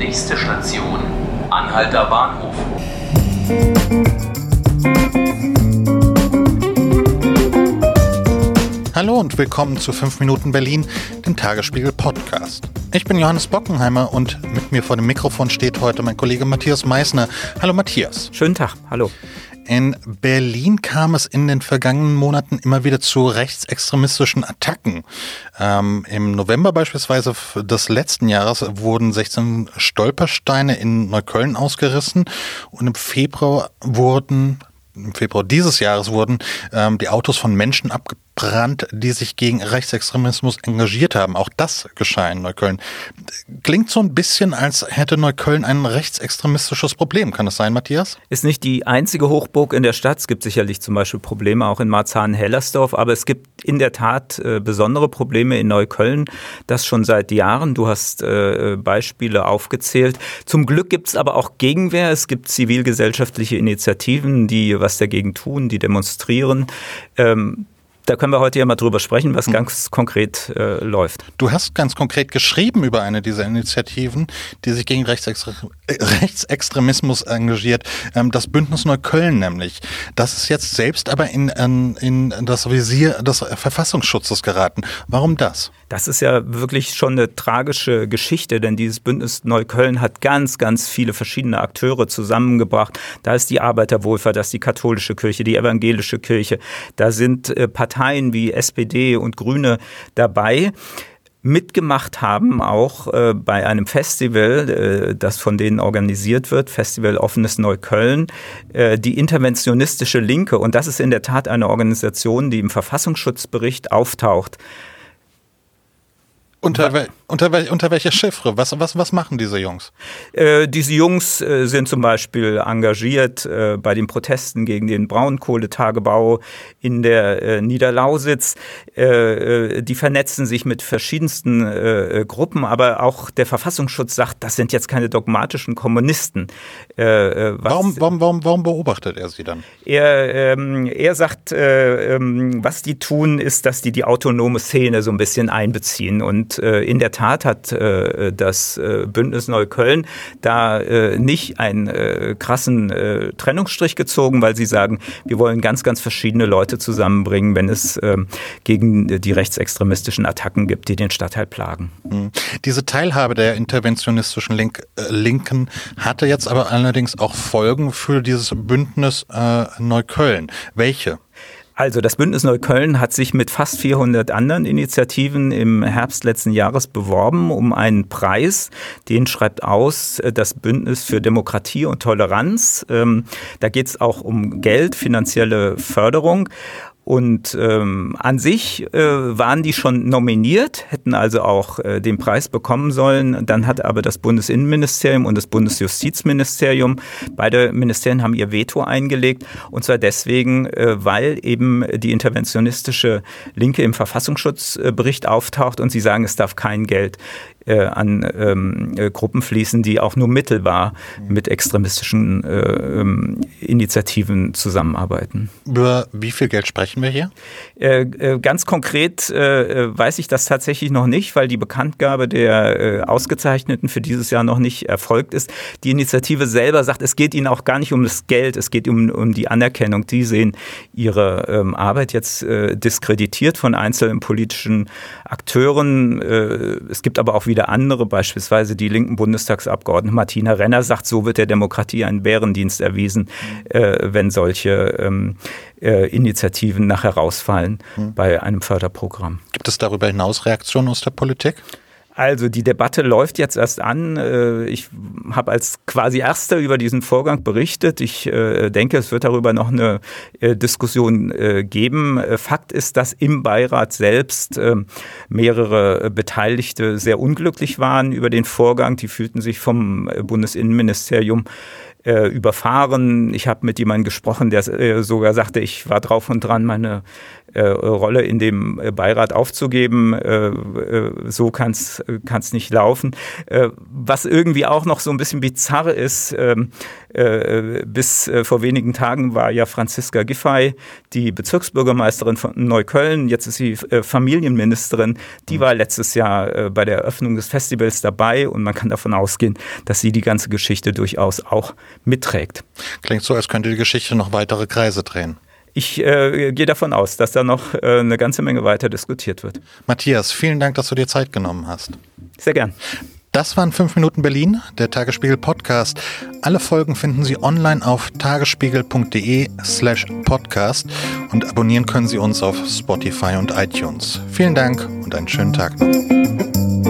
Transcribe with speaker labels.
Speaker 1: Nächste Station, Anhalter Bahnhof.
Speaker 2: Hallo und willkommen zu 5 Minuten Berlin, dem Tagesspiegel Podcast. Ich bin Johannes Bockenheimer und mit mir vor dem Mikrofon steht heute mein Kollege Matthias Meissner. Hallo Matthias.
Speaker 3: Schönen Tag, hallo.
Speaker 2: In Berlin kam es in den vergangenen Monaten immer wieder zu rechtsextremistischen Attacken. Ähm, Im November beispielsweise des letzten Jahres wurden 16 Stolpersteine in Neukölln ausgerissen und im Februar wurden im Februar dieses Jahres wurden ähm, die Autos von Menschen abgebrannt, die sich gegen Rechtsextremismus engagiert haben. Auch das geschah in Neukölln. Klingt so ein bisschen, als hätte Neukölln ein rechtsextremistisches Problem. Kann das sein, Matthias?
Speaker 3: Ist nicht die einzige Hochburg in der Stadt. Es gibt sicherlich zum Beispiel Probleme auch in Marzahn-Hellersdorf, aber es gibt in der Tat äh, besondere Probleme in Neukölln. Das schon seit Jahren. Du hast äh, Beispiele aufgezählt. Zum Glück gibt es aber auch Gegenwehr. Es gibt zivilgesellschaftliche Initiativen, die was dagegen tun, die demonstrieren. Ähm, da können wir heute ja mal drüber sprechen, was ganz konkret äh, läuft.
Speaker 2: Du hast ganz konkret geschrieben über eine dieser Initiativen, die sich gegen Rechtsextre Rechtsextremismus engagiert. Ähm, das Bündnis Neukölln nämlich. Das ist jetzt selbst aber in, in, in das Visier des Verfassungsschutzes geraten. Warum das?
Speaker 3: Das ist ja wirklich schon eine tragische Geschichte, denn dieses Bündnis Neukölln hat ganz, ganz viele verschiedene Akteure zusammengebracht. Da ist die Arbeiterwohlfahrt, da ist die katholische Kirche, die evangelische Kirche, da sind äh, Parteien wie SPD und Grüne dabei mitgemacht haben, auch äh, bei einem Festival, äh, das von denen organisiert wird, Festival Offenes Neukölln, äh, die interventionistische Linke. Und das ist in der Tat eine Organisation, die im Verfassungsschutzbericht auftaucht.
Speaker 2: Unter, unter, wel, unter welcher Chiffre? Was, was, was machen diese Jungs?
Speaker 3: Äh, diese Jungs äh, sind zum Beispiel engagiert äh, bei den Protesten gegen den Braunkohletagebau in der äh, Niederlausitz. Äh, äh, die vernetzen sich mit verschiedensten Gruppen, aber auch der Verfassungsschutz sagt, das sind jetzt keine dogmatischen Kommunisten.
Speaker 2: warum, warum, warum, warum beobachtet er sie dann?
Speaker 3: Er, ähm, er sagt, ähm, was die tun, ist, dass die die autonome Szene so ein bisschen einbeziehen und in der Tat hat äh, das äh, Bündnis Neukölln da äh, nicht einen äh, krassen äh, Trennungsstrich gezogen, weil sie sagen, wir wollen ganz, ganz verschiedene Leute zusammenbringen, wenn es ähm, gegen die rechtsextremistischen Attacken gibt, die den Stadtteil plagen.
Speaker 2: Hm. Diese Teilhabe der interventionistischen Link, Linken hatte jetzt aber allerdings auch Folgen für dieses Bündnis Neukölln. Welche?
Speaker 3: Also das Bündnis Neukölln hat sich mit fast 400 anderen Initiativen im Herbst letzten Jahres beworben um einen Preis. Den schreibt aus äh, das Bündnis für Demokratie und Toleranz. Ähm, da geht es auch um Geld, finanzielle Förderung. Und ähm, an sich äh, waren die schon nominiert, hätten also auch äh, den Preis bekommen sollen. Dann hat aber das Bundesinnenministerium und das Bundesjustizministerium, beide Ministerien haben ihr Veto eingelegt. Und zwar deswegen, äh, weil eben die interventionistische Linke im Verfassungsschutzbericht auftaucht und sie sagen, es darf kein Geld äh, an ähm, äh, Gruppen fließen, die auch nur mittelbar mit extremistischen äh, ähm, Initiativen zusammenarbeiten.
Speaker 2: Über wie viel Geld sprechen wir hier?
Speaker 3: Äh, äh, ganz konkret weiß ich das tatsächlich noch nicht, weil die Bekanntgabe der Ausgezeichneten für dieses Jahr noch nicht erfolgt ist. Die Initiative selber sagt, es geht ihnen auch gar nicht um das Geld, es geht um, um die Anerkennung. Die sehen ihre ähm, Arbeit jetzt diskreditiert von einzelnen politischen Akteuren. es gibt aber auch wieder andere, beispielsweise die linken Bundestagsabgeordnete Martina Renner sagt, so wird der Demokratie ein Bärendienst erwiesen, äh, wenn solche ähm, äh, Initiativen nachher rausfallen mhm. bei einem Förderprogramm.
Speaker 2: Gibt es darüber hinaus Reaktionen aus der Politik?
Speaker 3: Also die Debatte läuft jetzt erst an. Äh, ich habe als quasi erster über diesen Vorgang berichtet. Ich äh, denke, es wird darüber noch eine äh, Diskussion geben. Fakt ist, dass im Beirat selbst mehrere Beteiligte sehr unglücklich waren über den Vorgang. Die fühlten sich vom Bundesinnenministerium überfahren. Ich habe mit jemandem gesprochen, der äh, sogar sagte, ich war drauf und dran, meine äh, Rolle in dem äh, Beirat aufzugeben. Äh, äh, so kann es nicht laufen. Äh, was irgendwie auch noch so ein bisschen bizarr ist, ähm, äh, bis vor wenigen Tagen war ja Franziska Giffey, die Bezirksbürgermeisterin von Neukölln, jetzt ist sie Familienministerin, die war letztes Jahr bei der Eröffnung des Festivals dabei und man kann davon ausgehen, dass sie die ganze Geschichte durchaus auch mitträgt.
Speaker 2: Klingt so, als könnte die Geschichte noch weitere Kreise drehen.
Speaker 3: Ich äh, gehe davon aus, dass da noch äh, eine ganze Menge weiter diskutiert wird.
Speaker 2: Matthias, vielen Dank, dass du dir Zeit genommen hast.
Speaker 3: Sehr gern.
Speaker 2: Das waren 5 Minuten Berlin, der Tagesspiegel Podcast. Alle Folgen finden Sie online auf tagesspiegel.de slash podcast und abonnieren können Sie uns auf Spotify und iTunes. Vielen Dank und einen schönen Tag noch.